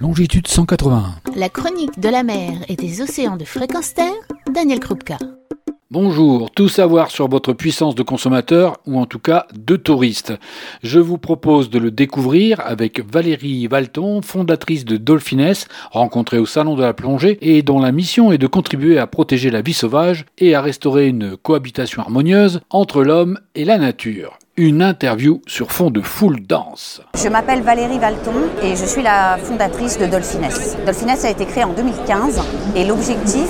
longitude 181. La chronique de la mer et des océans de fréquence terre, Daniel Krupka. Bonjour, tout savoir sur votre puissance de consommateur ou en tout cas de touriste. Je vous propose de le découvrir avec Valérie Valton, fondatrice de Dolphines, rencontrée au Salon de la plongée et dont la mission est de contribuer à protéger la vie sauvage et à restaurer une cohabitation harmonieuse entre l'homme et la nature une interview sur fond de foule danse. Je m'appelle Valérie Valton et je suis la fondatrice de Dolphines. Dolphines a été créé en 2015 et l'objectif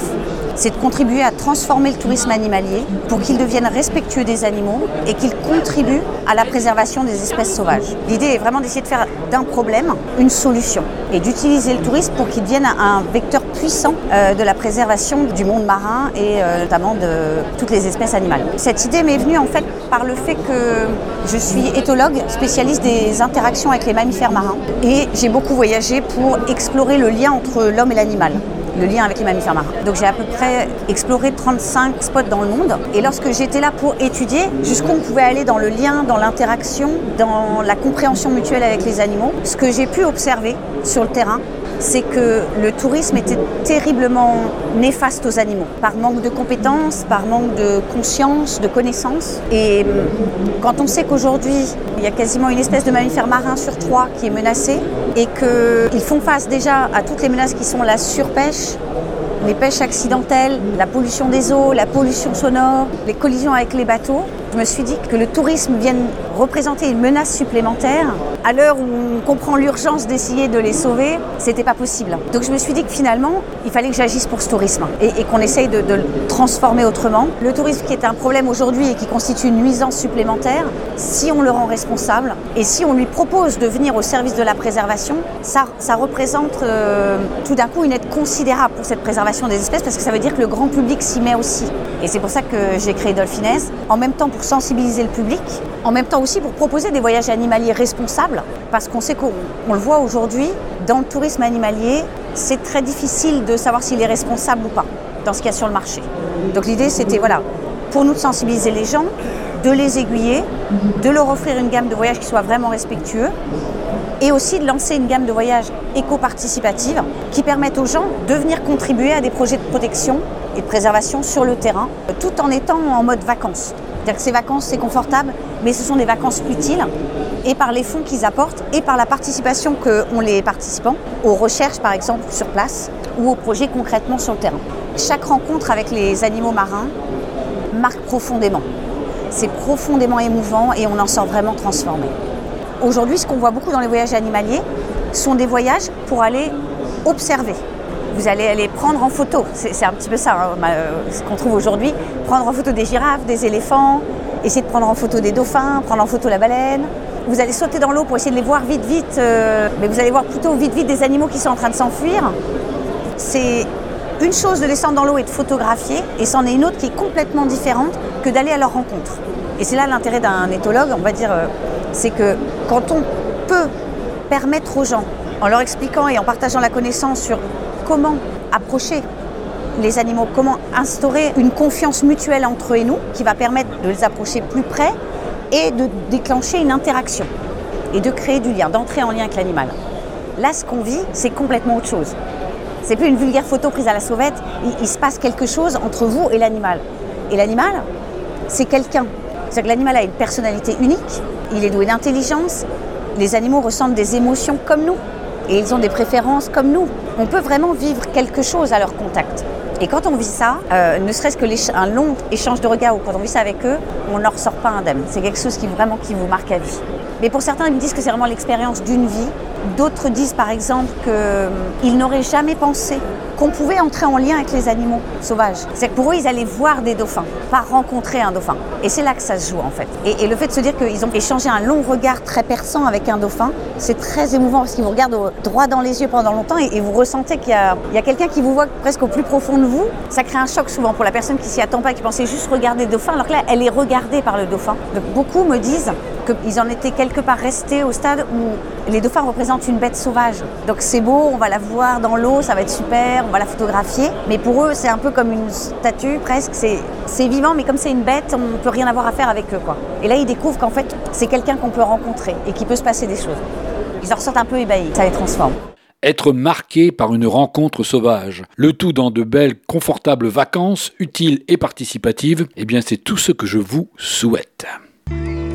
c'est de contribuer à transformer le tourisme animalier pour qu'il devienne respectueux des animaux et qu'il contribue à la préservation des espèces sauvages. L'idée est vraiment d'essayer de faire d'un problème une solution et d'utiliser le tourisme pour qu'il devienne un vecteur puissant euh, de la préservation du monde marin et euh, notamment de toutes les espèces animales. Cette idée m'est venue en fait par le fait que je suis éthologue, spécialiste des interactions avec les mammifères marins et j'ai beaucoup voyagé pour explorer le lien entre l'homme et l'animal le lien avec les mammifères marins. Donc j'ai à peu près exploré 35 spots dans le monde. Et lorsque j'étais là pour étudier jusqu'où on pouvait aller dans le lien, dans l'interaction, dans la compréhension mutuelle avec les animaux, ce que j'ai pu observer sur le terrain, c'est que le tourisme était terriblement néfaste aux animaux, par manque de compétences, par manque de conscience, de connaissances. Et hum, quand on sait qu'aujourd'hui, il y a quasiment une espèce de mammifère marin sur trois qui est menacée, et qu'ils font face déjà à toutes les menaces qui sont la surpêche, les pêches accidentelles, la pollution des eaux, la pollution sonore, les collisions avec les bateaux, je me suis dit que le tourisme vienne représenter une menace supplémentaire. À l'heure où on comprend l'urgence d'essayer de les sauver, c'était pas possible. Donc je me suis dit que finalement, il fallait que j'agisse pour ce tourisme et, qu'on essaye de, le transformer autrement. Le tourisme qui est un problème aujourd'hui et qui constitue une nuisance supplémentaire, si on le rend responsable et si on lui propose de venir au service de la préservation, ça, représente euh, tout d'un coup une aide considérable pour cette préservation des espèces parce que ça veut dire que le grand public s'y met aussi. Et c'est pour ça que j'ai créé Dolphines, en même temps pour sensibiliser le public, en même temps aussi pour proposer des voyages animaliers responsables, parce qu'on sait qu'on le voit aujourd'hui, dans le tourisme animalier, c'est très difficile de savoir s'il est responsable ou pas dans ce qu'il y a sur le marché. Donc l'idée c'était voilà, pour nous de sensibiliser les gens, de les aiguiller, de leur offrir une gamme de voyages qui soit vraiment respectueux et aussi de lancer une gamme de voyages éco-participative qui permettent aux gens de venir contribuer à des projets de protection et préservation sur le terrain, tout en étant en mode vacances. C'est-à-dire que ces vacances, c'est confortable, mais ce sont des vacances utiles, et par les fonds qu'ils apportent, et par la participation qu'ont les participants, aux recherches par exemple sur place, ou aux projets concrètement sur le terrain. Chaque rencontre avec les animaux marins marque profondément. C'est profondément émouvant et on en sort vraiment transformé. Aujourd'hui, ce qu'on voit beaucoup dans les voyages animaliers sont des voyages pour aller observer, vous allez aller prendre en photo. C'est un petit peu ça, hein, ce qu'on trouve aujourd'hui. Prendre en photo des girafes, des éléphants, essayer de prendre en photo des dauphins, prendre en photo la baleine. Vous allez sauter dans l'eau pour essayer de les voir vite, vite, euh, mais vous allez voir plutôt vite, vite des animaux qui sont en train de s'enfuir. C'est une chose de descendre dans l'eau et de photographier, et c'en est une autre qui est complètement différente que d'aller à leur rencontre. Et c'est là l'intérêt d'un éthologue, on va dire, euh, c'est que quand on peut permettre aux gens, en leur expliquant et en partageant la connaissance sur comment approcher les animaux, comment instaurer une confiance mutuelle entre eux et nous qui va permettre de les approcher plus près et de déclencher une interaction et de créer du lien, d'entrer en lien avec l'animal. Là, ce qu'on vit, c'est complètement autre chose. C'est plus une vulgaire photo prise à la sauvette, il, se passe quelque chose entre vous et l'animal. Et l'animal, c'est quelqu'un. C'est-à-dire que l'animal a une personnalité unique, il est doué d'intelligence, les animaux ressentent des émotions comme nous et ils ont des préférences comme nous. On peut vraiment vivre quelque chose à leur contact. Et quand on vit ça, euh, ne serait-ce qu'un long échange de regards ou quand on vit ça avec eux, on n'en ressort pas indemne. C'est quelque chose qui vraiment qui vous marque à vie. Mais pour certains, ils me disent que c'est vraiment l'expérience d'une vie. D'autres disent par exemple qu'ils n'auraient jamais pensé qu'on pouvait entrer en lien avec les animaux sauvages. C'est que pour eux, ils allaient voir des dauphins, pas rencontrer un dauphin. Et c'est là que ça se joue en fait. Et, le fait de se dire qu'ils ont échangé un long regard très perçant avec un dauphin, c'est très émouvant parce qu'ils vous regardent droit dans les yeux pendant longtemps et, vous ressentez qu'il y a, quelqu'un qui vous voit presque au plus profond de vous. Ça crée un choc souvent pour la personne qui s'y attend pas, qui pensait juste regarder le dauphin, alors que là, elle est regardée par le dauphin. Beaucoup me disent qu'ils en étaient quelque part restés au stade où les dauphins représentent une bête sauvage. Donc c'est beau, on va la voir dans l'eau, ça va être super, on va la photographier. Mais pour eux, c'est un peu comme une statue presque. C'est vivant, mais comme c'est une bête, on ne peut rien avoir à faire avec eux. Quoi. Et là, ils découvrent qu'en fait, c'est quelqu'un qu'on peut rencontrer et qui peut se passer des choses. Ils en ressortent un peu ébahis, ça les transforme. être marqué par une rencontre sauvage. Le tout dans de belles, confortables vacances, utiles et participatives. Eh bien, c'est tout ce que je vous souhaite.